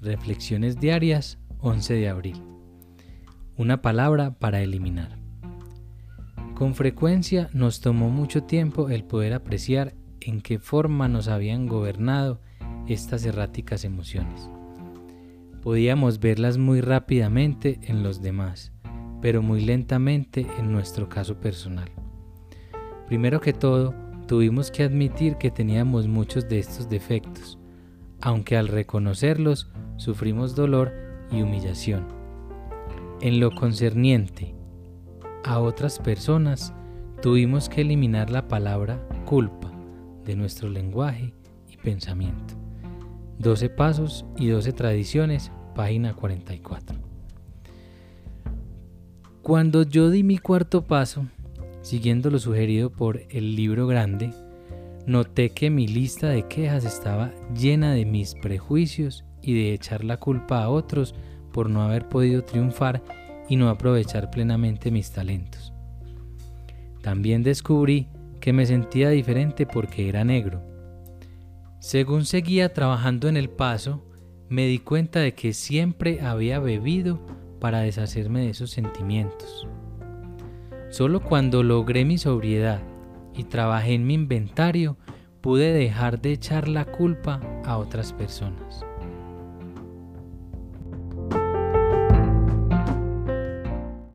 Reflexiones Diarias, 11 de abril. Una palabra para eliminar. Con frecuencia nos tomó mucho tiempo el poder apreciar en qué forma nos habían gobernado estas erráticas emociones. Podíamos verlas muy rápidamente en los demás, pero muy lentamente en nuestro caso personal. Primero que todo, tuvimos que admitir que teníamos muchos de estos defectos, aunque al reconocerlos sufrimos dolor y humillación. En lo concerniente a otras personas, tuvimos que eliminar la palabra culpa de nuestro lenguaje y pensamiento. 12 pasos y 12 tradiciones, página 44. Cuando yo di mi cuarto paso, siguiendo lo sugerido por el libro grande, noté que mi lista de quejas estaba llena de mis prejuicios y de echar la culpa a otros por no haber podido triunfar y no aprovechar plenamente mis talentos. También descubrí que me sentía diferente porque era negro. Según seguía trabajando en el paso, me di cuenta de que siempre había bebido para deshacerme de esos sentimientos. Solo cuando logré mi sobriedad y trabajé en mi inventario, pude dejar de echar la culpa a otras personas.